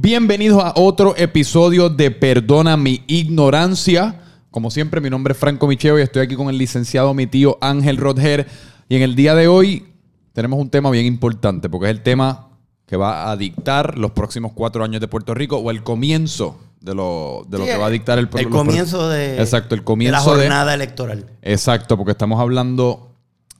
Bienvenidos a otro episodio de Perdona mi ignorancia. Como siempre, mi nombre es Franco Micheo y estoy aquí con el licenciado mi tío Ángel Rodger. Y en el día de hoy tenemos un tema bien importante porque es el tema que va a dictar los próximos cuatro años de Puerto Rico o el comienzo de lo, de lo que va a dictar el El comienzo de, Exacto, el de la comienzo de, jornada electoral. Exacto, porque estamos hablando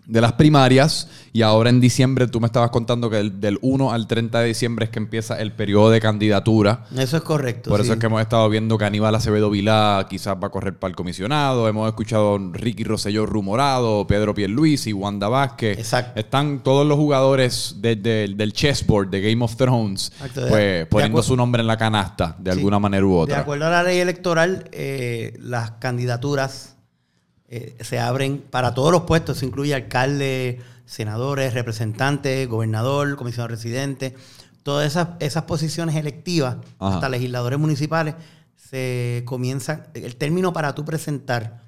de las primarias y ahora en diciembre tú me estabas contando que el- del 1 al 30 de diciembre es que empieza el periodo de candidatura. Eso es correcto. Por eso sí. es que hemos estado viendo que Aníbal Acevedo Vilá quizás va a correr para el comisionado. Hemos escuchado a Ricky Rosselló rumorado, Pedro Pierluisi, Wanda Vázquez. Exacto. Están todos los jugadores de- de- del chessboard de Game of Thrones Exacto, de- pues, de poniendo su nombre en la canasta de Sí. alguna manera u De otra. acuerdo a la ley electoral, eh, las candidaturas eh, se abren para todos los puestos. Eso incluye alcalde, senadores, representantes, gobernador, comisionado residente. Todas esas, esas posiciones electivas, Ajá. hasta legisladores municipales, se comienzan. El término para tú presentar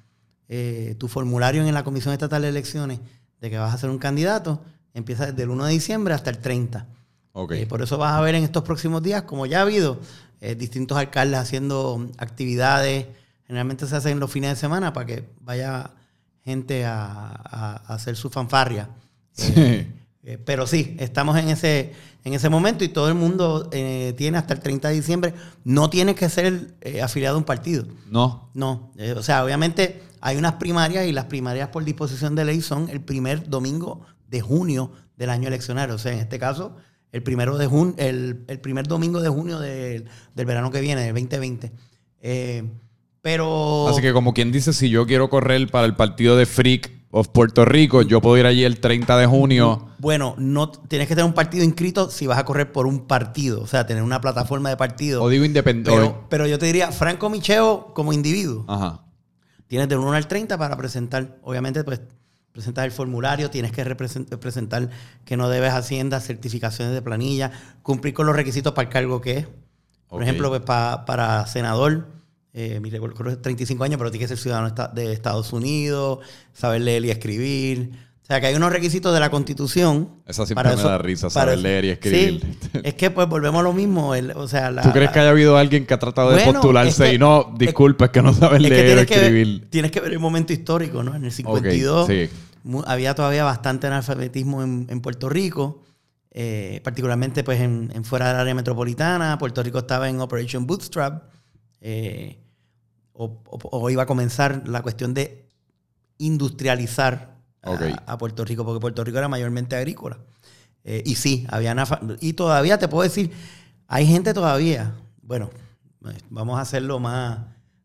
eh, tu formulario en la Comisión Estatal de Elecciones de que vas a ser un candidato empieza desde el 1 de diciembre hasta el 30. Ok. Eh, por eso vas a ver en estos próximos días, como ya ha habido, eh, distintos alcaldes haciendo actividades. Generalmente se hacen los fines de semana para que vaya gente a, a- a hacer su fanfarria. Sí. Eh, pero sí, estamos en ese, en ese momento y todo el mundo eh, tiene hasta el 30 de diciembre. No tiene que ser eh, afiliado a un partido. No. No, eh, o sea, obviamente hay unas primarias y las primarias por disposición de ley son el primer domingo de junio del año eleccionario. O sea, en este caso, el primero de junio, el, el primer domingo de junio del, del verano que viene, del 2020. Pero Así que como quien dice, si yo quiero correr para el partido de Freak of Puerto Rico, yo puedo ir allí el 30 de junio. bueno, no tienes que tener un partido inscrito si vas a correr por un partido, o sea, tener una plataforma de partido. O digo independiente. pero, pero yo te diría, Franco Micheo como individuo. Ajá. Tienes del 1 al 30 para presentar. Obviamente, pues presentas el formulario, tienes que presentar que no debes Hacienda, certificaciones de planilla, cumplir con los requisitos para el cargo que es. Por ejemplo, pues, pa- para senador, eh, mi que es 35 años, pero tiene que ser ciudadano de Estados Unidos, saber leer y escribir. O sea, que hay unos requisitos de la Constitución. Esa siempre me da risa, para saber leer y escribir. Sí, es que pues volvemos a lo mismo. el- o sea, la- ¿Tú crees que haya habido alguien que ha tratado de Bueno, postularse es que- y no, disculpa, es que no sabes es leer o tienes que, ver, escribir? tienes que ver el momento histórico, ¿no? En el 52 sí. mu- había todavía bastante analfabetismo en, en Puerto Rico, eh, particularmente pues en, en fuera del área metropolitana. Puerto Rico estaba en Operation Bootstrap, eh, o, o- o iba a comenzar la cuestión de industrializar a- Puerto Rico, porque Puerto Rico era mayormente agrícola. Eh, y sí, había y todavía te puedo decir, hay gente todavía, bueno, eh, vamos a hacerlo más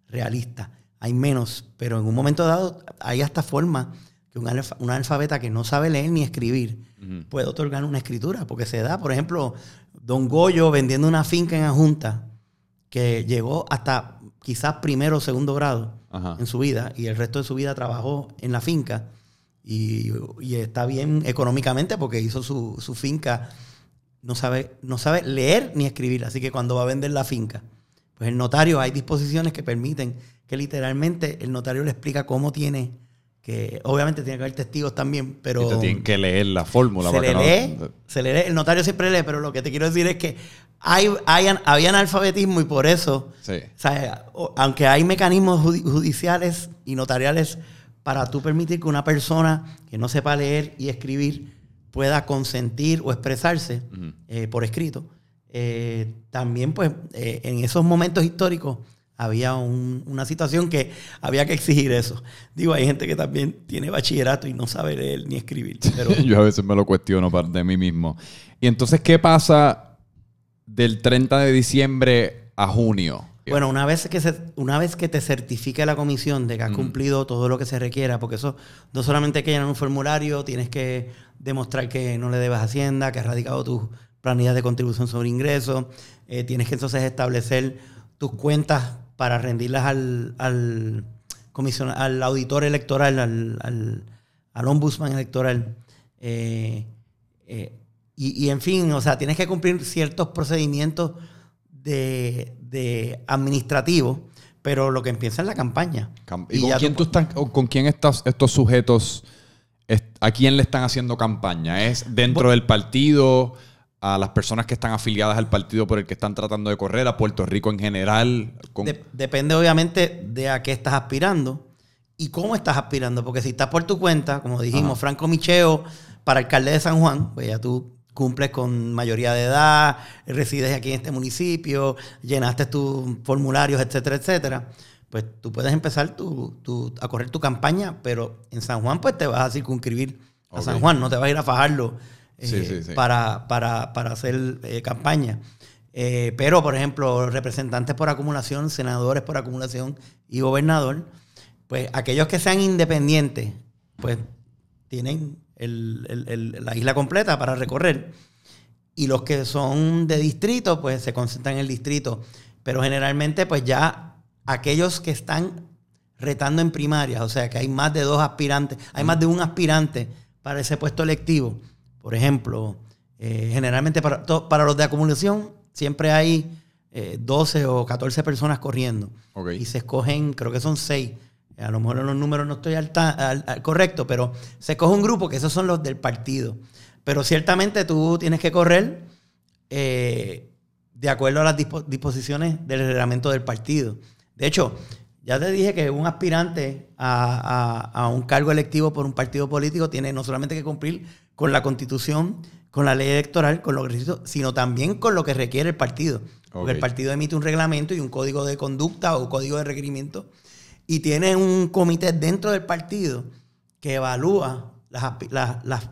realista, hay menos, pero en un momento dado hay hasta forma que un, alfa- un analfabeta que no sabe leer ni escribir puede otorgar una escritura, porque se da, por ejemplo, Don Goyo vendiendo una finca en Ajunta, que llegó hasta quizás primero o segundo grado Ajá. en su vida y el resto de su vida trabajó en la finca y, y está bien económicamente porque hizo su, su finca, no sabe, no sabe leer ni escribir, así que cuando va a vender la finca, pues el notario, hay disposiciones que permiten que literalmente el notario le explica cómo tiene que, obviamente tiene que haber testigos también, pero... Y te tienen que leer la fórmula. Se le, lee, no- se le lee, el notario siempre lee, pero lo que te quiero decir es que hay, hay, había analfabetismo y por eso, Sí. o sea, o- aunque hay mecanismos judi- judiciales y notariales para tú permitir que una persona que no sepa leer y escribir pueda consentir o expresarse eh, por escrito, eh, también pues eh, en esos momentos históricos había un- una situación que había que exigir eso. Digo, hay gente que también tiene bachillerato y no sabe leer ni escribir, pero... Yo a veces me lo cuestiono de mí mismo. Y entonces, ¿qué pasa del 30 de diciembre a junio? Bueno, una vez que se, una vez que te certifique la comisión de que has cumplido todo lo que se requiera, porque eso no solamente hay que llenar un formulario, tienes que demostrar que no le debes a Hacienda, que has radicado tus planillas de contribución sobre ingresos, eh, tienes que entonces establecer tus cuentas para rendirlas al, al, al auditor electoral, al, al, al ombudsman electoral. Eh, eh, y, y, en fin, o sea, tienes que cumplir ciertos procedimientos de, de administrativos, pero lo que empieza es la campaña. Cam- Y ¿Y con quién, tú- estás, o con quién estás, estos sujetos, est- a quién le están haciendo campaña? ¿Es dentro del partido? A las personas que están afiliadas al partido por el que están tratando de correr, a Puerto Rico en general? depende obviamente de a qué estás aspirando y cómo estás aspirando, porque si estás por tu cuenta, como dijimos, Franco Micheo para alcalde de San Juan, pues ya tú cumples con mayoría de edad, resides aquí en este municipio, llenaste tus formularios, etcétera, etcétera, pues tú puedes empezar a correr tu campaña, pero en San Juan pues te vas a circunscribir a San Juan, no te vas a ir a fajarlo eh, Para, para, hacer eh, campaña. Eh, pero, por ejemplo, representantes por acumulación, senadores por acumulación y gobernador, pues aquellos que sean independientes, pues tienen la isla completa para recorrer. Y los que son de distrito, pues se concentran en el distrito. Pero generalmente, pues ya aquellos que están retando en primarias, o sea que hay más de dos aspirantes, hay más de un aspirante para ese puesto electivo. Por ejemplo, eh, generalmente para, para, los de acumulación siempre hay 12 eh, o 14 personas corriendo. Y se escogen, creo que son 6 a lo mejor en los números no estoy al, correcto, pero se coge un grupo que esos son los del partido. Pero ciertamente tú tienes que correr eh, de acuerdo a las disposiciones del reglamento del partido. De hecho, ya te dije que un aspirante a, un cargo electivo por un partido político tiene no solamente que cumplir con la constitución, con la ley electoral, con los sino también con lo que requiere el partido. Porque el partido emite un reglamento y un código de conducta o código de requerimiento y tiene un comité dentro del partido que evalúa las,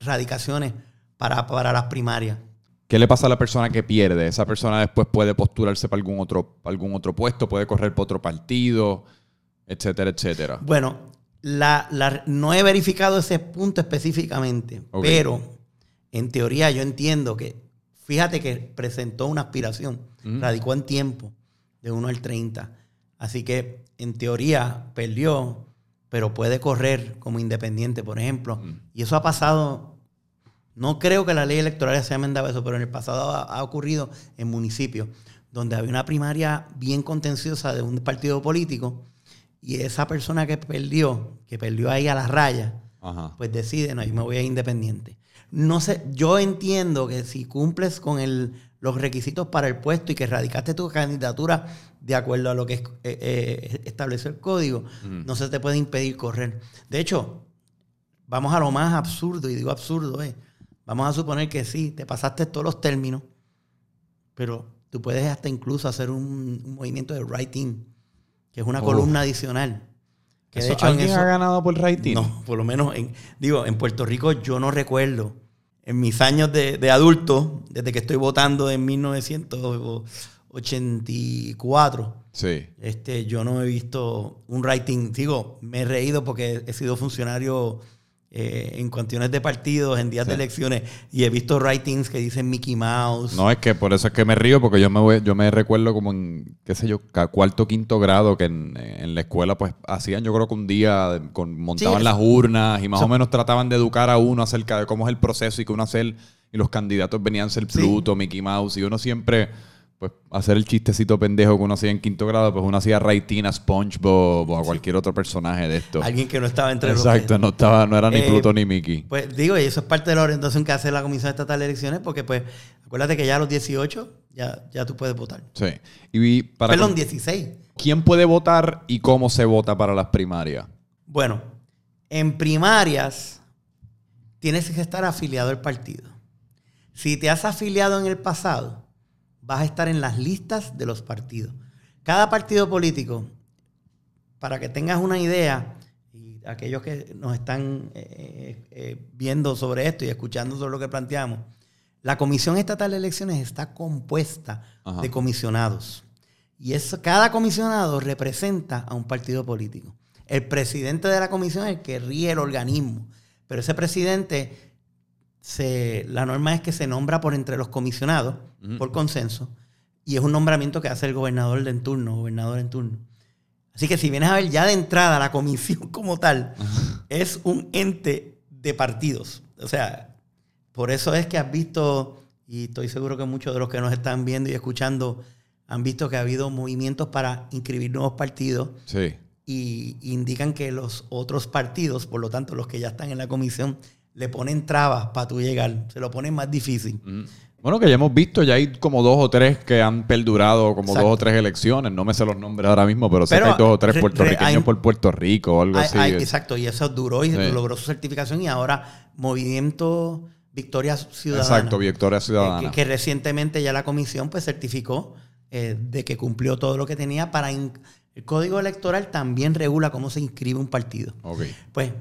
radicaciones para, para, las primarias. ¿Qué le pasa a la persona que pierde? Esa persona después puede postularse para algún otro, algún otro puesto, puede correr para otro partido, etcétera, etcétera. Bueno, la, no he verificado ese punto específicamente, pero en teoría yo entiendo que, fíjate que presentó una aspiración, radicó en tiempo de 1 al 30. Así que en teoría perdió, pero puede correr como independiente, por ejemplo. Y eso ha pasado, no creo que la ley electoral se haya enmendado eso, pero en el pasado ha, ocurrido en municipios donde había una primaria bien contenciosa de un partido político y esa persona que perdió, que perdió ahí a la raya, pues decide, no, yo me voy a independiente. No sé, yo entiendo que si cumples con el, los requisitos para el puesto y que radicaste tu candidatura de acuerdo a lo que eh, eh, establece el código, no se te puede impedir correr. De hecho, vamos a lo más absurdo, y digo absurdo, eh, vamos a suponer que sí, te pasaste todos los términos, pero tú puedes hasta incluso hacer un, movimiento de writing, que es una columna adicional. Que de hecho, ¿Alguien ha ganado por writing? No, por lo menos, en, digo, en Puerto Rico yo no recuerdo, en mis años de, de adulto, desde que estoy votando en 1900 84. Sí. Este, yo no he visto un writing, digo, me he reído porque he sido funcionario eh, en cuestiones de partidos, en días de elecciones, y he visto writings que dicen Mickey Mouse. No, es que por eso es que me río, porque yo me voy, yo me recuerdo como en, qué sé yo, cuarto quinto grado, que en, la escuela pues hacían yo creo que un día, con, montaban las urnas y más o menos trataban de educar a uno acerca de cómo es el proceso y que uno hacer, y los candidatos venían a ser Pluto, Mickey Mouse, y uno siempre pues hacer el chistecito pendejo que uno hacía en quinto grado, pues uno hacía Raitina, SpongeBob o a cualquier otro personaje de esto. Alguien que no estaba entre Exacto, no estaba, no era ni eh, Pluto ni Mickey. Pues digo, y eso es parte de la orientación que hace la Comisión Estatal de Elecciones, porque pues acuérdate que ya a los 18 ya, ya tú puedes votar. Sí. Y para Perdón, 16. ¿Quién puede votar y cómo se vota para las primarias? Bueno, en primarias tienes que estar afiliado al partido. Si te has afiliado en el pasado, vas a estar en las listas de los partidos. Cada partido político, para que tengas una idea, y aquellos que nos están eh, eh, viendo sobre esto y escuchando sobre lo que planteamos, la Comisión Estatal de Elecciones está compuesta de comisionados. Y eso, cada comisionado representa a un partido político. El presidente de la comisión es el que ríe el organismo. Pero ese presidente la norma es que se nombra por entre los comisionados, por consenso, y es un nombramiento que hace el gobernador de en turno, gobernador en turno. Así que si vienes a ver ya de entrada la comisión como tal, es un ente de partidos. O sea, por eso es que has visto, y estoy seguro que muchos de los que nos están viendo y escuchando han visto que ha habido movimientos para inscribir nuevos partidos. Sí. Y indican que los otros partidos, por lo tanto los que ya están en la comisión, le ponen trabas para tú llegar, se lo ponen más difícil. Bueno, que ya hemos visto, ya hay como dos o tres que han perdurado, como dos o tres elecciones. No me sé los nombres ahora mismo, pero, sé que hay dos o tres puertorriqueños por Puerto Rico o algo así. exacto, y eso duró y logró su certificación y ahora Movimiento Victoria Ciudadana. Exacto, Victoria Ciudadana. que, recientemente ya la comisión pues certificó eh, de que cumplió todo lo que tenía para... el código electoral también regula cómo se inscribe un partido. Okay. Pues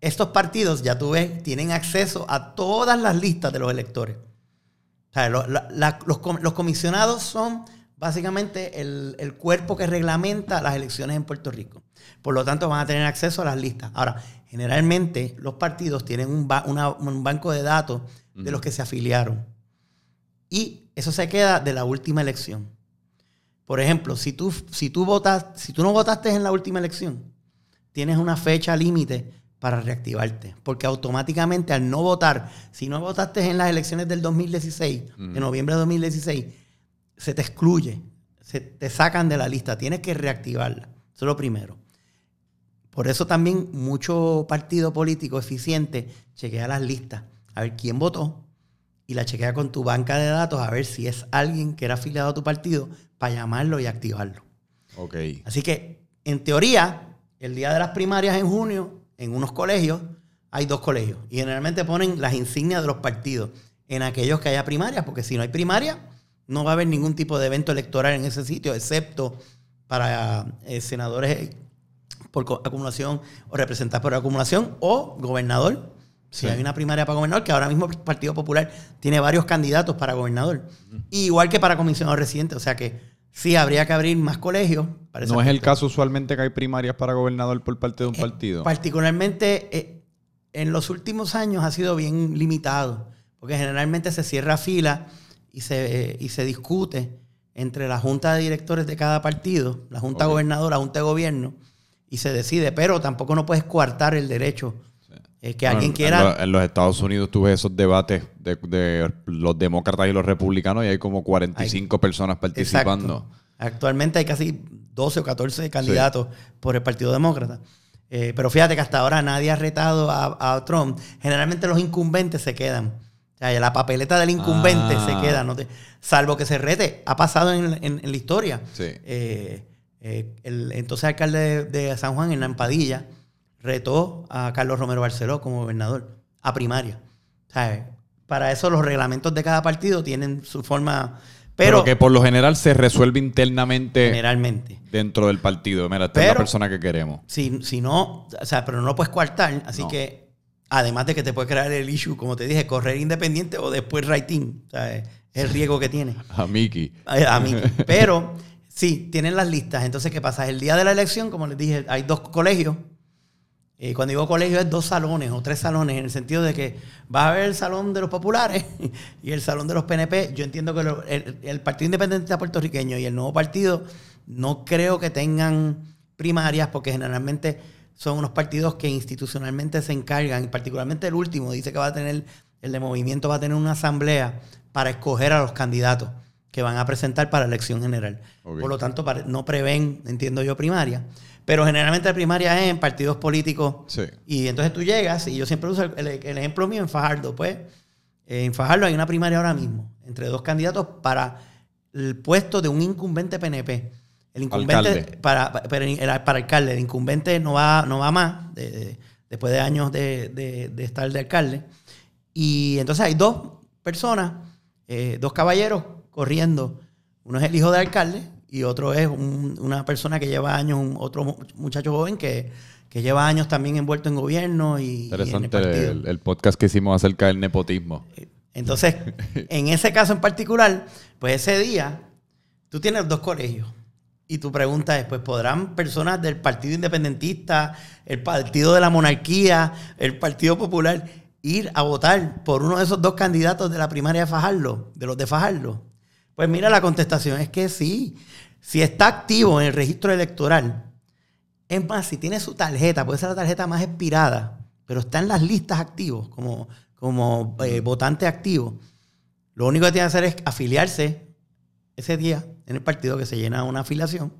estos partidos, ya tú ves, tienen acceso a todas las listas de los electores. O sea, los, comisionados son básicamente el, cuerpo que reglamenta las elecciones en Puerto Rico. Por lo tanto, van a tener acceso a las listas. Ahora, generalmente los partidos tienen un, banco de datos de los que se afiliaron. Y eso se queda de la última elección. Por ejemplo, si tú, si tú, votas, si tú no votaste en la última elección, tienes una fecha límite para reactivarte. Porque automáticamente al no votar, si no votaste en las elecciones del 2016, en noviembre de 2016, se te excluye, se te sacan de la lista, tienes que reactivarla. Eso es lo primero. Por eso también mucho partido político eficiente chequea las listas, a ver quién votó y la chequea con tu banca de datos a ver si es alguien que era afiliado a tu partido para llamarlo y activarlo. Ok. Así que, en teoría, el día de las primarias en junio, en unos colegios hay dos colegios y generalmente ponen las insignias de los partidos en aquellos que haya primarias, porque si no hay primaria, no va a haber ningún tipo de evento electoral en ese sitio, excepto para eh, senadores por acumulación o representados por acumulación o gobernador. Si hay una primaria para gobernador, que ahora mismo el Partido Popular tiene varios candidatos para gobernador. Igual que para comisionado residente. O sea que Sí, habría que abrir más colegios. ¿No es el caso usualmente que hay primarias para gobernador por parte de un eh, partido? Particularmente eh, en los últimos años ha sido bien limitado, porque generalmente se cierra fila y se, y se discute entre la junta de directores de cada partido, la junta gobernadora, la junta de gobierno, y se decide, pero tampoco no puedes coartar el derecho es que alguien quiera. En, los Estados Unidos tuve esos debates de, los demócratas y los republicanos y hay como 45 personas participando. Actualmente hay casi 12 o 14 candidatos por el Partido Demócrata. Eh, pero fíjate que hasta ahora nadie ha retado a, Trump. Generalmente los incumbentes se quedan. O sea, la papeleta del incumbente se ah. queda, salvo que se rete. Ha pasado en, la historia. Eh, eh, el entonces alcalde de, San Juan, en la Empadilla, retó a Carlos Romero Barceló como gobernador a primaria. Para eso los reglamentos de cada partido tienen su forma... Pero, que por lo general se resuelve internamente generalmente dentro del partido. Mira, esta es la persona que queremos. Si, si no, o sea, pero no lo puedes coartar, así que además de que te puede crear el issue, como te dije, correr independiente o después writing. O sea, es el riesgo que tiene. A Miki. A, Miki. Pero sí, tienen las listas. Entonces, ¿qué pasa? El día de la elección, como les dije, hay dos colegios y cuando digo colegio es dos salones o tres salones, en el sentido de que va a haber el salón de los populares y el salón de los PNP. Yo entiendo que el, Partido Independiente puertorriqueño y el nuevo partido no creo que tengan primarias porque generalmente son unos partidos que institucionalmente se encargan, y particularmente el último dice que va a tener, el de movimiento va a tener una asamblea para escoger a los candidatos que van a presentar para elección general. Por lo tanto, no prevén, entiendo yo, primaria. Pero generalmente la primaria es en partidos políticos. Sí. Y entonces tú llegas, y yo siempre uso el, ejemplo mío en Fajardo, pues. En Fajardo hay una primaria ahora mismo, entre dos candidatos para el puesto de un incumbente PNP. El incumbente para, para, para, alcalde, el incumbente no va, no va más, después de años de, estar de alcalde. Y entonces hay dos personas, eh, dos caballeros corriendo. Uno es el hijo del alcalde y otro es una persona que lleva años, un otro muchacho joven que, lleva años también envuelto en gobierno y, Interesante el, podcast que hicimos acerca del nepotismo. Entonces, en ese caso en particular, pues ese día tú tienes dos colegios. Y tu pregunta es, pues podrán personas del Partido Independentista, el Partido de la Monarquía, el Partido Popular, ir a votar por uno de esos dos candidatos de la primaria de Fajardo, de los de Fajardo. Pues mira, la contestación es que sí. Si está activo en el registro electoral, es más, si tiene su tarjeta, puede ser la tarjeta más expirada, pero está en las listas activos como, como eh, votante activo, lo único que tiene que hacer es afiliarse ese día en el partido que se llena una afiliación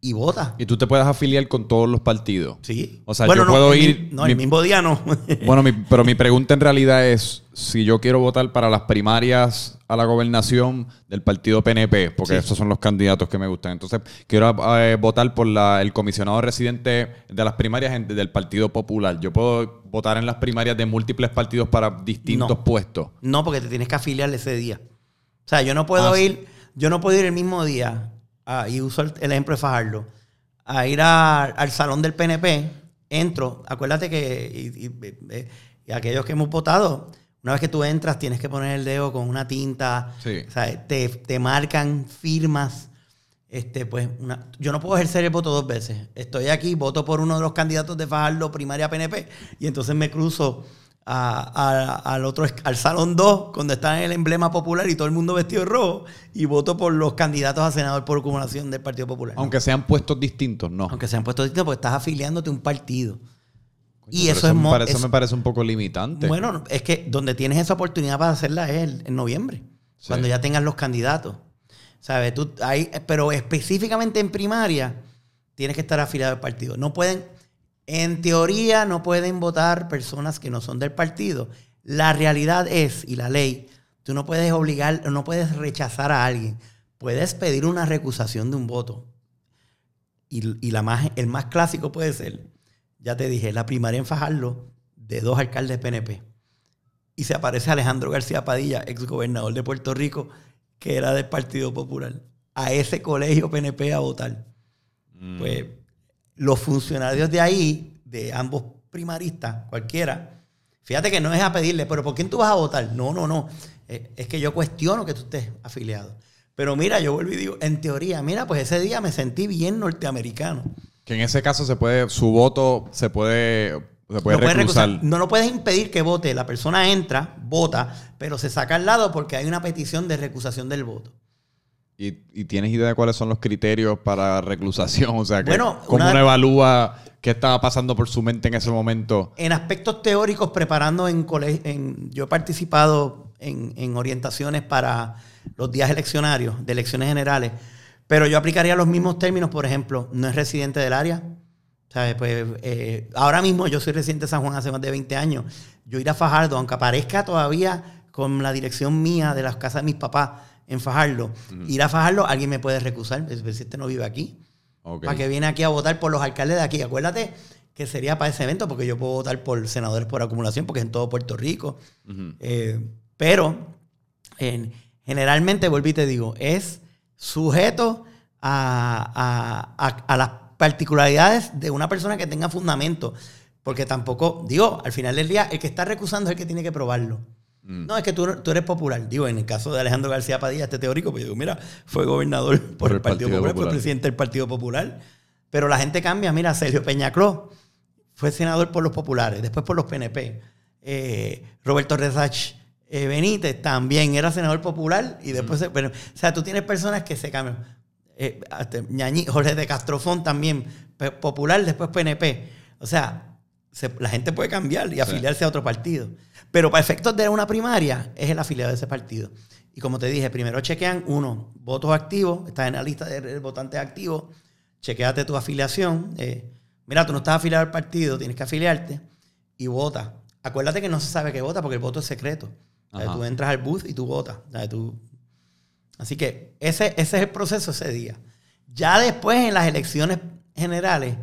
y vota. Y tú te puedes afiliar con todos los partidos. Sí. O sea, yo puedo ir. no, el mismo día no. bueno, pero mi pregunta en realidad es: si yo quiero votar para las primarias a la gobernación del partido PNP, porque esos son los candidatos que me gustan. Entonces, quiero eh, votar por el comisionado residente de las primarias del Partido Popular. Yo puedo votar en las primarias de múltiples partidos para distintos puestos. No, porque te tienes que afiliar ese día. O sea, yo no puedo ah, ir, yo no puedo ir el mismo día Ah, y uso el, ejemplo de Fajardo, a ir al salón del PNP, entro, acuérdate que y, aquellos que hemos votado, una vez que tú entras tienes que poner el dedo con una tinta, te, marcan firmas. Este, pues, yo no puedo ejercer el voto dos veces. Estoy aquí, voto por uno de los candidatos de Fajardo, primaria PNP, y entonces me cruzo al otro al salón 2 cuando está en el emblema popular y todo el mundo vestido de rojo y voto por los candidatos a senador por acumulación del Partido Popular. Aunque sean puestos distintos, no. Aunque sean puestos distintos porque estás afiliándote a un partido. Y eso, es me parece, me parece un poco limitante. Bueno, es que donde tienes esa oportunidad para hacerla es en noviembre, cuando ya tengas los candidatos. ¿Sabes? Tú, ahí, pero específicamente en primaria tienes que estar afiliado al partido. No pueden en teoría no pueden votar personas que no son del partido. La realidad es, y la ley, tú no puedes obligar, no puedes rechazar a alguien. Puedes pedir una recusación de un voto. Y, la más, el más clásico puede ser, ya te dije, la primaria en Fajardo de dos alcaldes PNP. Y se aparece Alejandro García Padilla, ex gobernador de Puerto Rico, que era del Partido Popular, a ese colegio PNP a votar. Mm. Pues los funcionarios de ahí, de ambos primaristas, cualquiera, fíjate que no es a pedirle, pero ¿por quién tú vas a votar? No, no, no. Eh, es que yo cuestiono que tú estés afiliado. Pero mira, yo vuelvo y digo, en teoría, mira, pues ese día me sentí bien norteamericano. Que en ese caso se puede, su voto se puede, se puede no recusar. No lo puedes impedir que vote. La persona entra, vota, pero se saca al lado porque hay una petición de recusación del voto. ¿Y, tienes idea de cuáles son los criterios para reclusación? O sea, que, ¿cómo uno evalúa qué estaba pasando por su mente en ese momento? En aspectos teóricos, preparando en colegio, yo he participado en, orientaciones para los días eleccionarios, de elecciones generales, pero yo aplicaría los mismos términos, por ejemplo, no es residente del área. ¿sabes? Pues, eh, ahora mismo yo soy residente de San Juan hace más de 20 años. Yo ir a Fajardo, aunque aparezca todavía con la dirección mía de las casas de mis papás, en Fajardo, ir a Fajardo, alguien me puede recusar, si este no vive aquí. Para que viene aquí a votar por los alcaldes de aquí. Acuérdate que sería para ese evento, porque yo puedo votar por senadores por acumulación, porque es en todo Puerto Rico. Eh, pero, generalmente, volví y te digo, es sujeto a, a, las particularidades de una persona que tenga fundamento. Porque tampoco, digo, al final del día, el que está recusando es el que tiene que probarlo. Mm. No, es que tú, eres popular. Digo, en el caso de Alejandro García Padilla, este teórico, pues digo, mira, fue gobernador por, el, Partido, Popular, fue presidente del Partido Popular. Pero la gente cambia. Mira, Sergio Peñacló fue senador por los populares, después por los PNP. Eh, Roberto Rezach eh, Benítez también era senador popular y después... Mm. o sea, tú tienes personas que se cambian. Eh, Jorge de Castrofón también, popular, después PNP. O sea, la gente puede cambiar y afiliarse a otro partido. Pero para efectos de una primaria, es el afiliado de ese partido. Y como te dije, primero chequean, uno, votos activos, estás en la lista de votantes activos, chequeate tu afiliación. Eh, mira, tú no estás afiliado al partido, tienes que afiliarte y vota. Acuérdate que no se sabe qué vota porque el voto es secreto. Tú entras al booth y tú votas. Tú... Así que ese, ese es el proceso ese día. Ya después en las elecciones generales,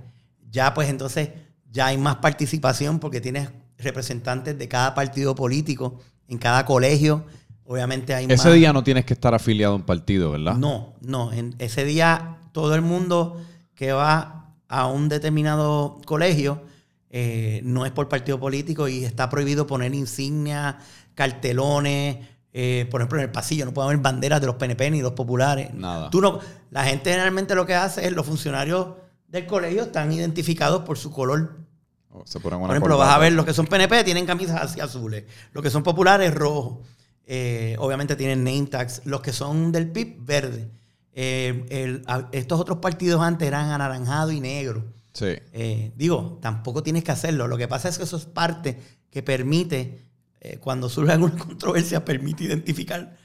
ya pues entonces ya hay más participación porque tienes representantes de cada partido político en cada colegio. Obviamente hay Ese día no tienes que estar afiliado a un partido, ¿verdad? No, no. En ese día todo el mundo que va a un determinado colegio eh, no es por partido político y está prohibido poner insignias, cartelones. Eh, por ejemplo, en el pasillo no puede haber banderas de los PNP ni los populares. Nada. Tú no, la gente generalmente lo que hace es los funcionarios del colegio están identificados por su color por ejemplo, vas a ver los que son PNP tienen camisas así azules. Los que son populares, rojo. Eh, obviamente tienen name tags. Los que son del PIB, verde. Eh, estos otros partidos antes eran anaranjado y negro. Sí. Digo, tampoco tienes que hacerlo. Lo que pasa es que eso es parte que permite, cuando surge alguna controversia, permite identificar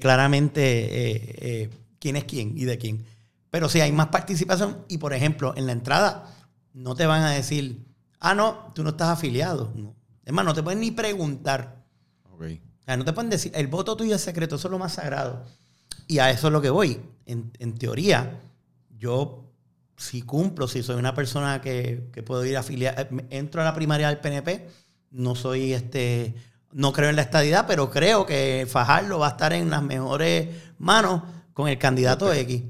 claramente quién es quién y de quién. Pero si hay más participación y, por ejemplo, en la entrada no te van a decir, ah, no, tú no estás afiliado. No. Es más, no te pueden ni preguntar. O sea, no te pueden decir, el voto tuyo es secreto, eso es lo más sagrado. Y a eso es lo que voy. En, teoría, yo si cumplo, si soy una persona que, que puedo ir afiliar, eh, entro a la primaria del PNP, no soy este, no creo en la estadidad, pero creo que Fajardo va a estar en las mejores manos con el candidato X.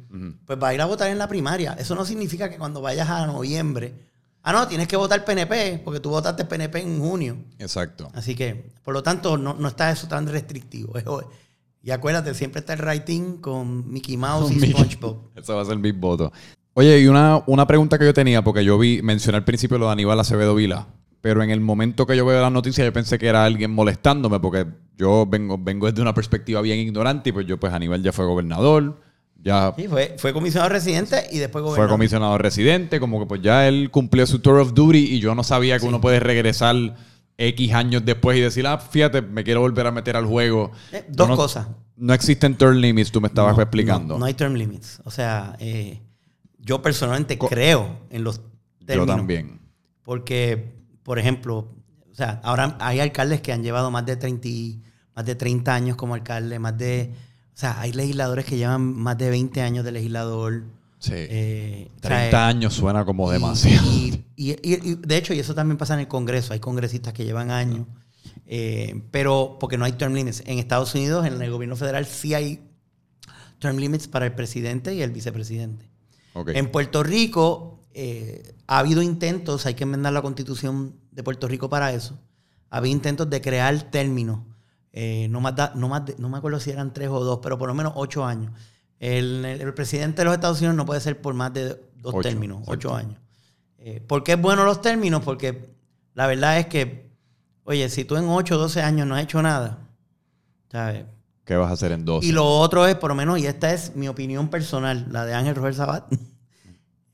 Pues va a ir a votar en la primaria. Eso no significa que cuando vayas a noviembre, ah, no, tienes que votar PNP, porque tú votaste PNP en junio. Exacto. Así que, por lo tanto, no, está eso tan restrictivo. Y acuérdate, siempre está el writing con Mickey Mouse y SpongeBob. Eso va a ser mi voto. Oye, y una, una pregunta que yo tenía, porque yo vi, mencioné al principio lo de Aníbal Acevedo Vila. Pero en el momento que yo veo la noticia, yo pensé que era alguien molestándome, porque yo vengo, vengo desde una perspectiva bien ignorante y pues yo, pues Aníbal ya fue gobernador. Ya sí, fue, fue comisionado residente y después gobernador. Fue comisionado residente, como que pues ya él cumplió su tour of duty y yo no sabía que uno puede regresar X años después y decir, ah, fíjate, me quiero volver a meter al juego. Eh, dos cosas. No existen term limits, tú me estabas explicando. No, hay term limits. O sea, eh, yo personalmente creo en los términos. Yo también. Porque por ejemplo, o sea, ahora hay alcaldes que han llevado más de 30, más de 30 años como alcalde, más de... O sea, hay legisladores que llevan más de 20 años de legislador. Sí. 30 eh, años suena como demasiado. Y, de hecho, y eso también pasa en el Congreso. Hay congresistas que llevan años. Eh, pero porque no hay term limits. En Estados Unidos, en el gobierno federal, sí hay term limits para el presidente y el vicepresidente. En Puerto Rico, eh, ha habido intentos, hay que enmendar la constitución de Puerto Rico para eso. Ha habido intentos de crear términos. Eh, no, más no, más no me acuerdo si eran tres o dos, pero por lo menos ocho años. El, presidente de los Estados Unidos no puede ser por más de dos términos, ocho años. Eh, ¿Por qué es bueno los términos? Porque la verdad es que, oye, si tú en ocho o doce años no has hecho nada, ¿sabes? ¿Qué vas a hacer en dos? Y lo otro es, por lo menos, y esta es mi opinión personal, la de Ángel Robert Sabat.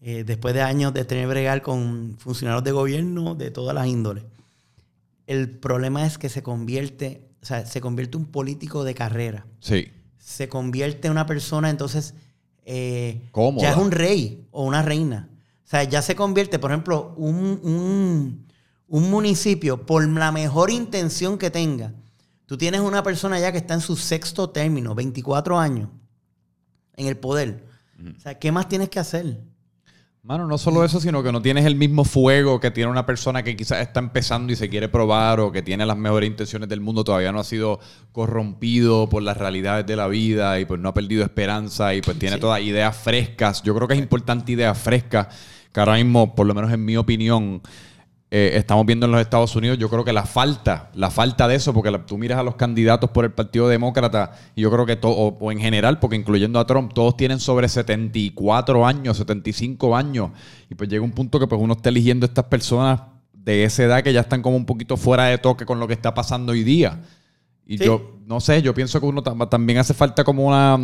Eh, después de años de tener bregar con funcionarios de gobierno de todas las índoles. El problema es que se convierte, o sea, se convierte un político de carrera. Sí. Se convierte en una persona, entonces, eh, ya es un rey o una reina. O sea, ya se convierte, por ejemplo, un, un municipio, por la mejor intención que tenga, tú tienes una persona ya que está en su sexto término, 24 años, en el poder. O sea, ¿qué más tienes que hacer? Mano, no solo eso, sino que no tienes el mismo fuego que tiene una persona que quizás está empezando y se quiere probar o que tiene las mejores intenciones del mundo, todavía no ha sido corrompido por las realidades de la vida y pues no ha perdido esperanza y pues tiene todas ideas frescas. Yo creo que es importante ideas frescas, que ahora mismo, por lo menos en mi opinión, eh, estamos viendo en los Estados Unidos, yo creo que la falta, la falta de eso, porque tú miras a los candidatos por el Partido Demócrata, y yo creo que todo, o, en general, porque incluyendo a Trump, todos tienen sobre 74 años, 75 años, y pues llega un punto que pues uno está eligiendo a estas personas de esa edad que ya están como un poquito fuera de toque con lo que está pasando hoy día. Y yo, no sé, yo pienso que uno también hace falta como una,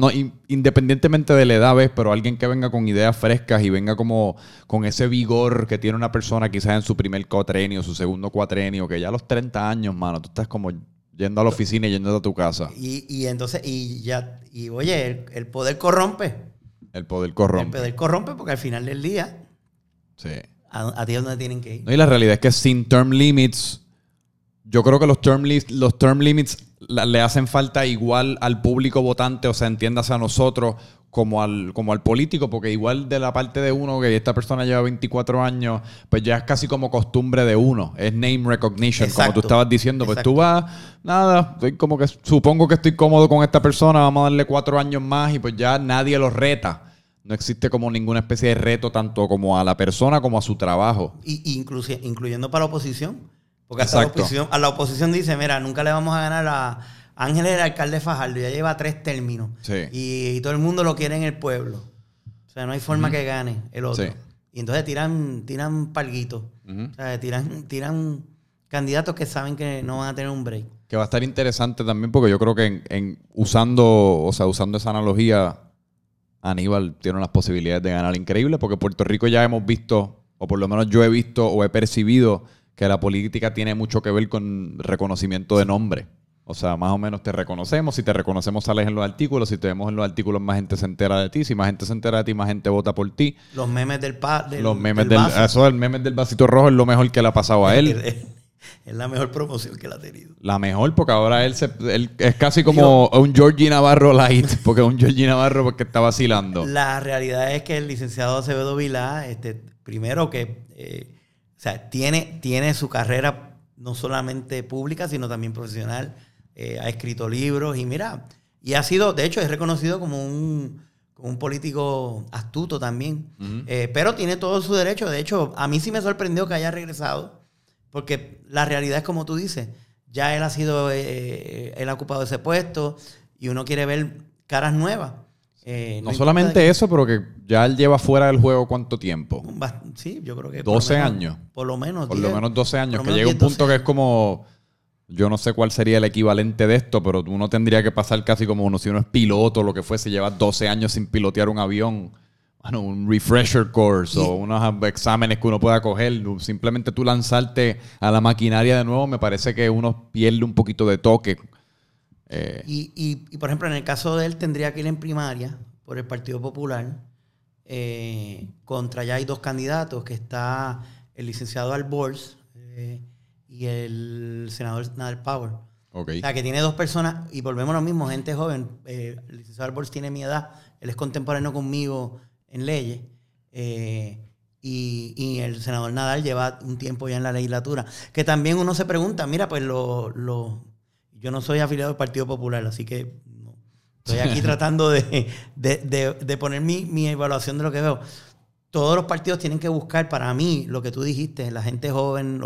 independientemente de la edad, ¿ves? Pero alguien que venga con ideas frescas y venga como con ese vigor que tiene una persona quizás en su primer cuatrenio, su segundo cuatrenio, que ya a los 30 años, mano, tú estás como yendo a la oficina y yendo a tu casa. Y, entonces, y ya, y oye, el, poder corrompe. El poder corrompe. El poder corrompe porque al final del día, sí. a, ti es donde tienen que ir. y la realidad es que sin term limits, yo creo que los term, los term limits le hacen falta igual al público votante, o sea, entiéndase a nosotros como al, como al político, porque igual de la parte de uno, que esta persona lleva 24 años, pues ya es casi como costumbre de uno, es name recognition, como tú estabas diciendo, pues tú vas, nada, estoy como que supongo que estoy cómodo con esta persona, vamos a darle cuatro años más y pues ya nadie lo reta. No existe como ninguna especie de reto tanto como a la persona como a su trabajo. Y, incluyendo para la oposición. Porque hasta la oposición, a la oposición dice, mira, nunca le vamos a ganar a Ángel el alcalde Fajardo, ya lleva tres términos. Y, todo el mundo lo quiere en el pueblo. O sea, no hay forma que gane el otro. Y entonces tiran, tiran palguitos. O sea, tiran, tiran candidatos que saben que no van a tener un break. Que va a estar interesante también porque yo creo que en, usando, o sea, usando esa analogía, Aníbal tiene unas posibilidades de ganar increíbles porque Puerto Rico ya hemos visto, o por lo menos yo he visto o he percibido que la política tiene mucho que ver con reconocimiento de nombre. O sea, más o menos te reconocemos. Si te reconocemos, sales en los artículos. Si te vemos en los artículos, más gente se entera de ti. Si más gente se entera de ti, más gente vota por ti. Los memes del, pa, del los memes del eso del meme del vasito rojo es lo mejor que le ha pasado a él. Es la mejor promoción que él ha tenido. La mejor, porque ahora él, se, él es casi como un Georgie Navarro light, porque es un Georgie Navarro porque está vacilando. La realidad es que el licenciado Acevedo Vilá, este, primero que eh, o sea, tiene, tiene su carrera no solamente pública, sino también profesional. Eh, ha escrito libros y mira, y ha sido, de hecho, es reconocido como un, como un político astuto también. Eh, pero tiene todo su derecho. De hecho, a mí sí me sorprendió que haya regresado, porque la realidad es como tú dices. Ya él ha sido, eh, él ha ocupado ese puesto y uno quiere ver caras nuevas. Eh, No importa solamente eso, pero que ya él lleva fuera del juego cuánto tiempo. Sí, yo creo que. por lo 12 menos- años. Por lo menos. Por 10, lo menos 12 años, que llega un 10, punto 12. que es como, yo no sé cuál sería el equivalente de esto, pero uno tendría que pasar casi como uno, si uno es piloto o lo que fuese, lleva 12 años sin pilotear un avión, bueno, un refresher course o unos exámenes que uno pueda coger, simplemente tú lanzarte a la maquinaria de nuevo, me parece que uno pierde un poquito de toque. Eh, Y, y- y, por ejemplo, en el caso de él, tendría que ir en primaria por el Partido Popular. eh, contra ya hay dos candidatos, que está el licenciado Albors eh, y el senador Nader Power. O sea, que tiene dos personas, y volvemos a lo mismo, gente joven. Eh, el licenciado Albors tiene mi edad, él es contemporáneo conmigo en leyes. y, y el senador Nadal lleva un tiempo ya en la legislatura. Que también uno se pregunta, mira, pues lo, lo- yo no soy afiliado al Partido Popular, así que no. estoy aquí tratando de, de- de- de poner mi, mi evaluación de lo que veo. Todos los partidos tienen que buscar, para mí, lo que tú dijiste, la gente joven,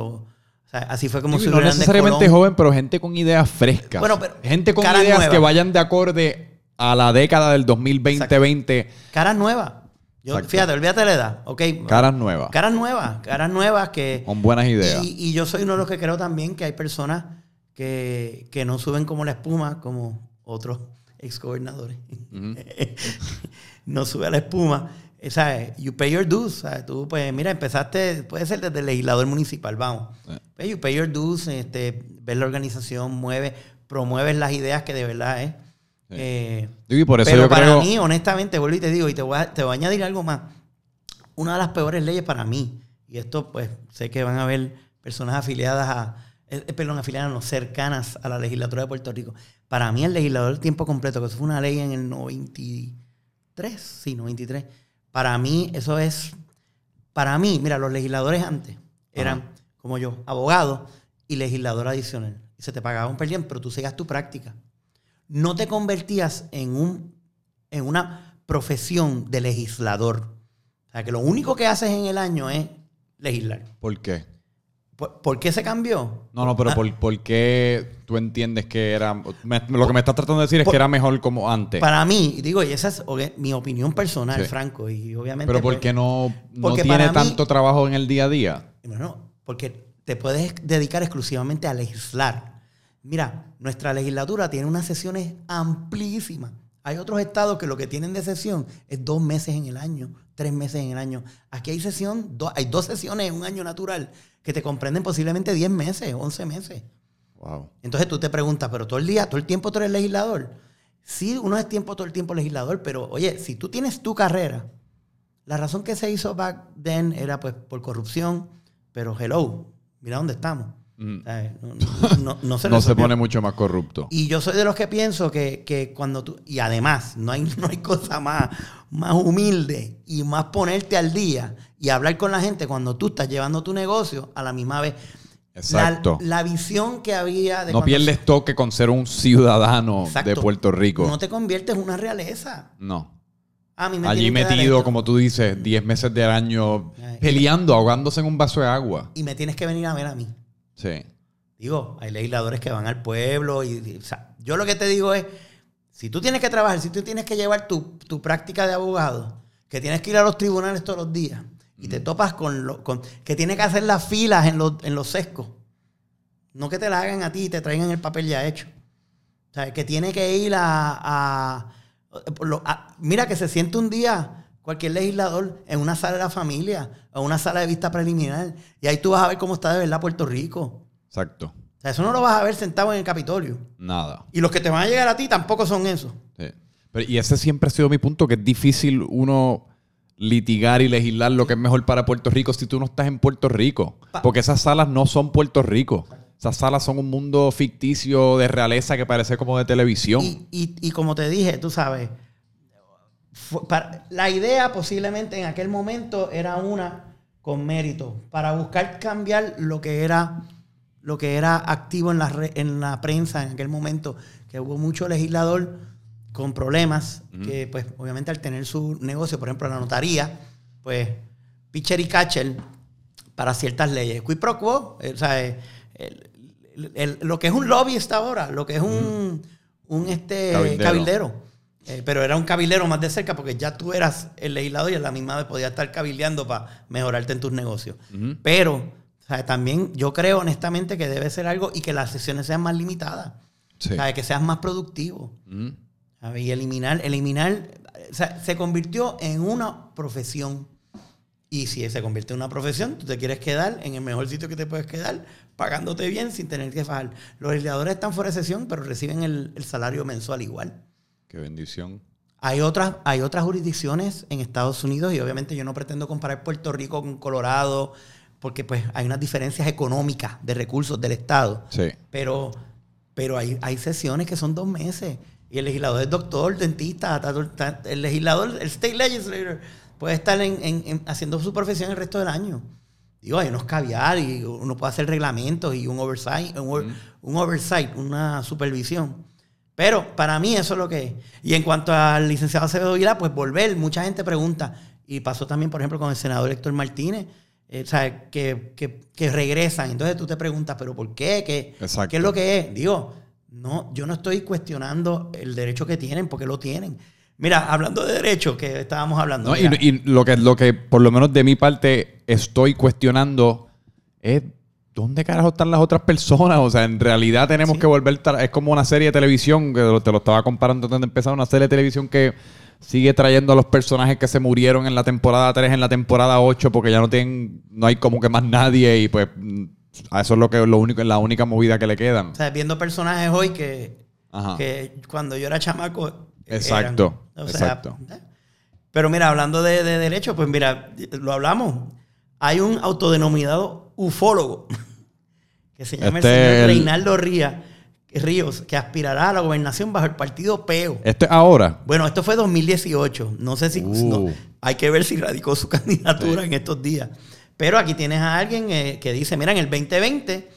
así fue como Sí, si no necesariamente joven, pero gente con ideas frescas. Bueno, pero gente con ideas que nuevas. vayan de acorde a la década del 2020-20. Caras nuevas. Yo, fíjate, olvídate de la edad, ¿ok? Caras nuevas. Caras nuevas, caras nuevas que... Con buenas ideas. Y, y yo soy uno de los que creo también que hay personas que, que no suben como la espuma, como otros exgobernadores. Ujú. no sube a la espuma. O sea, you pay your dues. Sea, tú, pues, mira, empezaste, puede ser desde el legislador municipal, vamos. Eh. Pues, you pay your dues, este, ves la organización, mueve, promueves las ideas que de verdad es. Sí. Eh, y por eso pero yo para creo. mí, honestamente, vuelvo y te digo, y te voy, a, te voy a añadir algo más. Una de las peores leyes para mí, y esto pues sé que van a haber personas afiliadas a, eh, eh, perdón, afiliadas no, cercanas a la legislatura de Puerto Rico. Para mí el legislador del tiempo completo, que eso fue una ley en el 93, sí, 93. Para mí eso es, para mí, mira, los legisladores antes eran, Ajá. como yo, abogado y legislador adicional. Y se te pagaba un per diem, pero tú sigas tu práctica no te convertías en, un, en una profesión de legislador. O sea, que lo único que haces en el año es legislar. ¿Por qué? ¿Por, por qué se cambió? No, no, pero Ah, ¿por, por qué tú entiendes que era. me- lo que me estás tratando de decir es Por- que era mejor como antes. Para mí, digo, y esa es ok, mi opinión personal, Sí. Franco, y obviamente... pero ¿por pues, qué no, no tiene mí- tanto trabajo en el día a día? Bueno, porque te puedes dedicar exclusivamente a legislar. Mira, nuestra legislatura tiene unas sesiones amplísimas. Hay otros estados que lo que tienen de sesión es dos meses en el año, tres meses en el año. Aquí hay sesión, do- hay dos sesiones en un año natural que te comprenden posiblemente 10 meses, 11 meses. Wow. Entonces tú te preguntas, pero todo el día, todo el tiempo tú eres legislador. Sí, uno es tiempo todo el tiempo legislador, pero oye, si tú tienes tu carrera, la razón que se hizo back then era pues por corrupción, pero hello, mira dónde estamos. Mm. No, no- no- no se No se pone mucho más corrupto. Y yo soy de los que pienso que, que cuando tú, y además, no hay, no hay cosa más, más humilde y más ponerte al día y hablar con la gente cuando tú estás llevando tu negocio a la misma vez. Exacto. La, la visión que había de no pierdes toque con ser un ciudadano Exacto. de Puerto Rico. No te conviertes en una realeza. No. A mí me Allí metido, como tú dices, 10 meses del año peleando, ahogándose en un vaso de agua. Y me tienes que venir a ver a mí. Sí. Digo, hay legisladores que van al pueblo y, y- o sea, yo lo que te digo es, si tú tienes que trabajar, si tú tienes que llevar tu, tu práctica de abogado, que tienes que ir a los tribunales todos los días y te topas con, lo, con que tienes que hacer las filas en los, en los sescos, no que te la hagan a ti y te traigan el papel ya hecho. O sea, que tiene que ir a... a- mira, que se siente un día cualquier legislador en una sala de la familia o una sala de vista preliminar y ahí tú vas a ver cómo está de verdad Puerto Rico. Exacto. O sea, eso no lo vas a ver sentado en el Capitolio. Nada. Y los que te van a llegar a ti tampoco son eso. Sí. Pero- y ese siempre ha sido mi punto, que es difícil uno litigar y legislar lo que es mejor para Puerto Rico si tú no estás en Puerto Rico. Porque esas salas no son Puerto Rico. Esas salas son un mundo ficticio de realeza que parece como de televisión. Y, y- y como te dije, tú sabes, fue- para- la idea posiblemente en aquel momento era una con mérito, para buscar cambiar lo que era, lo que era activo en la, re- en la prensa en aquel momento, que hubo mucho legislador con problemas, que pues obviamente al tener su negocio, por ejemplo la notaría, pues pitcher y catcher para ciertas leyes. Quid pro quo, eh, o sea, eh, el- el- el- lo que es un lobbyista ahora, lo que es un, un este, Cabildero. cabildero. Eh, pero era un cabildero más de cerca porque ya tú eras el legislador y a la misma vez podías estar cabildeando para mejorarte en tus negocios. Ujú. Pero o sea, también yo creo honestamente que debe ser algo y que las sesiones sean más limitadas. Sí. O sea, que seas más productivo. Ujú. ¿sabes? Y eliminar, eliminar, o sea, se convirtió en una profesión. Y si se convierte en una profesión, tú te quieres quedar en el mejor sitio que te puedes quedar, pagándote bien sin tener que fajar. Los legisladores están fuera de sesión, pero reciben el, el salario mensual igual. Qué bendición. Hay otras, hay otras jurisdicciones en Estados Unidos y obviamente yo no pretendo comparar Puerto Rico con Colorado porque pues hay unas diferencias económicas de recursos del Estado. Sí. Pero, pero hay, hay sesiones que son dos meses. Y el legislador es doctor, dentista, ta- ta- el legislador, el state legislator, puede estar en- en- en- haciendo su profesión el resto del año. Digo, hay unos caviar y uno puede hacer reglamentos y un oversight, un, un oversight, una supervisión. Pero para mí eso es lo que es. Y en cuanto al licenciado Acevedo Vilá, pues volver, mucha gente pregunta, y pasó también, por ejemplo, con el senador Héctor Martínez, eh, o sea, que, que- que regresan. Entonces tú te preguntas, ¿pero por qué? ¿Qué. ¿Qué es lo que es? Digo, no, yo no estoy cuestionando el derecho que tienen, porque lo tienen. Mira, hablando de derecho, que estábamos hablando. No, y lo, que, lo que, por lo menos de mi parte, estoy cuestionando es dónde carajo están las otras personas. O sea, en realidad tenemos Sí. que volver. Es como una serie de televisión, que te lo estaba comparando antes de empezar, una serie de televisión que sigue trayendo a los personajes que se murieron en la temporada 3, en la temporada 8, porque ya no tienen, no hay como que más nadie y pues a eso es lo que lo único, la única movida que le quedan. o sea, viendo personajes hoy que, Ajá. que cuando yo era chamaco. Exacto, eran. O sea, exacto. ¿eh? Pero mira, hablando de, de derecho, pues mira, lo hablamos. Hay un autodenominado ufólogo que se llama Este el señor el- Reinaldo Ría- Ríos, que aspirará a la gobernación bajo el partido PEO. Este ahora. Bueno, esto fue 2018. No sé si. Uh. no, hay que ver si radicó su candidatura en estos días. Pero aquí tienes a alguien eh, que dice: Mira, en el 2020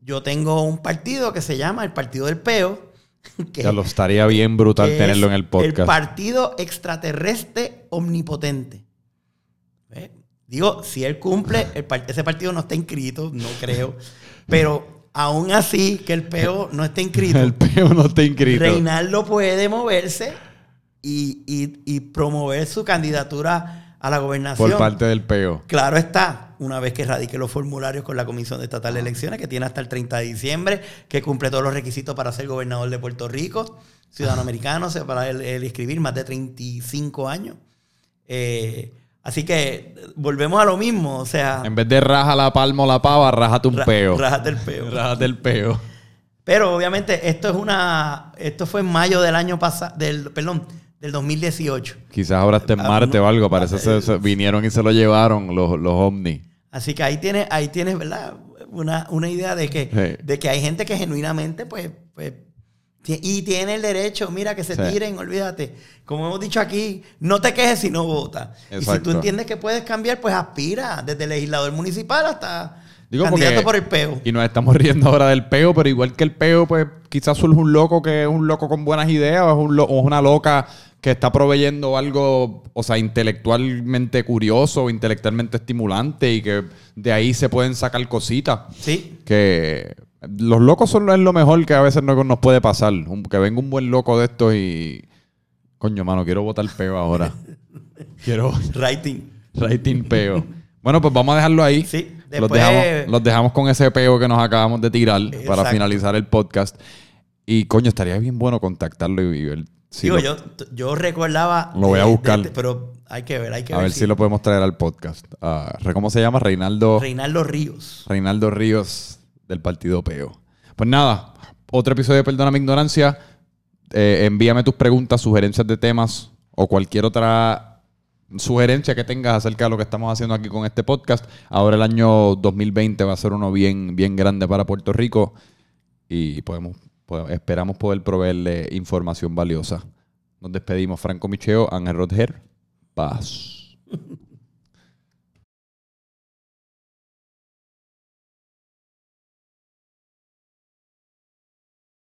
yo tengo un partido que se llama el Partido del Peo. Que, Ya lo estaría bien brutal tenerlo en el podcast. El Partido Extraterrestre Omnipotente. ¿Ve? Digo, si él cumple, el ese partido no está inscrito, no creo. Pero aún así, que el Peo no esté inscrito. El peo no está inscrito. Reinaldo puede moverse y, y- y promover su candidatura a la gobernación. Por parte del peo. Claro está, una vez que radique los formularios con la Comisión Estatal de Elecciones, que tiene hasta el 30 de diciembre, que cumple todos los requisitos para ser gobernador de Puerto Rico, ciudadano americano, o sea, para él, él escribir más de 35 años. Eh, así que eh, volvemos a lo mismo, o sea, En vez de raja la palma o la pava, rájate un ra- peo. rájate el peo. Rájate el peo. Pero obviamente esto es una, esto fue en mayo del año pasado, del, perdón, del 2018. Quizás ahora esté en Ah, Marte no. o algo. Parece que se- se vinieron y se lo llevaron los, los ovnis. Así que ahí tienes, ahí tienes, ¿verdad? Una, una idea de que, Sí. de que hay gente que genuinamente, pues, pues, y tiene el derecho, mira, que se Sí. tiren, olvídate. Como hemos dicho aquí, no te quejes si no votas. Y si tú entiendes que puedes cambiar, pues aspira, desde legislador municipal hasta Digo, candidato porque- por el peo. Y nos estamos riendo ahora del peo, pero igual que el peo, pues quizás surge un loco que es un loco con buenas ideas o es, un lo- o es una loca que está proveyendo algo, o sea, intelectualmente curioso o intelectualmente estimulante y que de ahí se pueden sacar cositas. Sí, Que los locos son lo, es lo mejor que a veces no nos puede pasar. Que venga un buen loco de estos y... Coño, mano, quiero votar peo ahora. quiero writing. rating peo. Bueno, pues vamos a dejarlo ahí. Sí, los, después- dejamos, los dejamos con ese peo que nos acabamos de tirar para finalizar el podcast. Y coño, estaría bien bueno contactarlo y ver si Digo, lo- yo, yo recordaba. Lo voy a buscar. de- pero hay que ver, hay que a ver. ver si lo podemos traer al podcast. Ah, ¿Cómo se llama? Reinaldo, Reinaldo Ríos. Reinaldo Ríos del Partido Peo. Pues nada, otro episodio de Perdona mi ignorancia. Eh, envíame tus preguntas, sugerencias de temas o cualquier otra sugerencia que tengas acerca de lo que estamos haciendo aquí con este podcast. Ahora el año 2020 va a ser uno bien, bien grande para Puerto Rico y podemos, po- esperamos poder proveerle información valiosa. Nos despedimos. Franco Micheo, Ángel Rodger. Paz.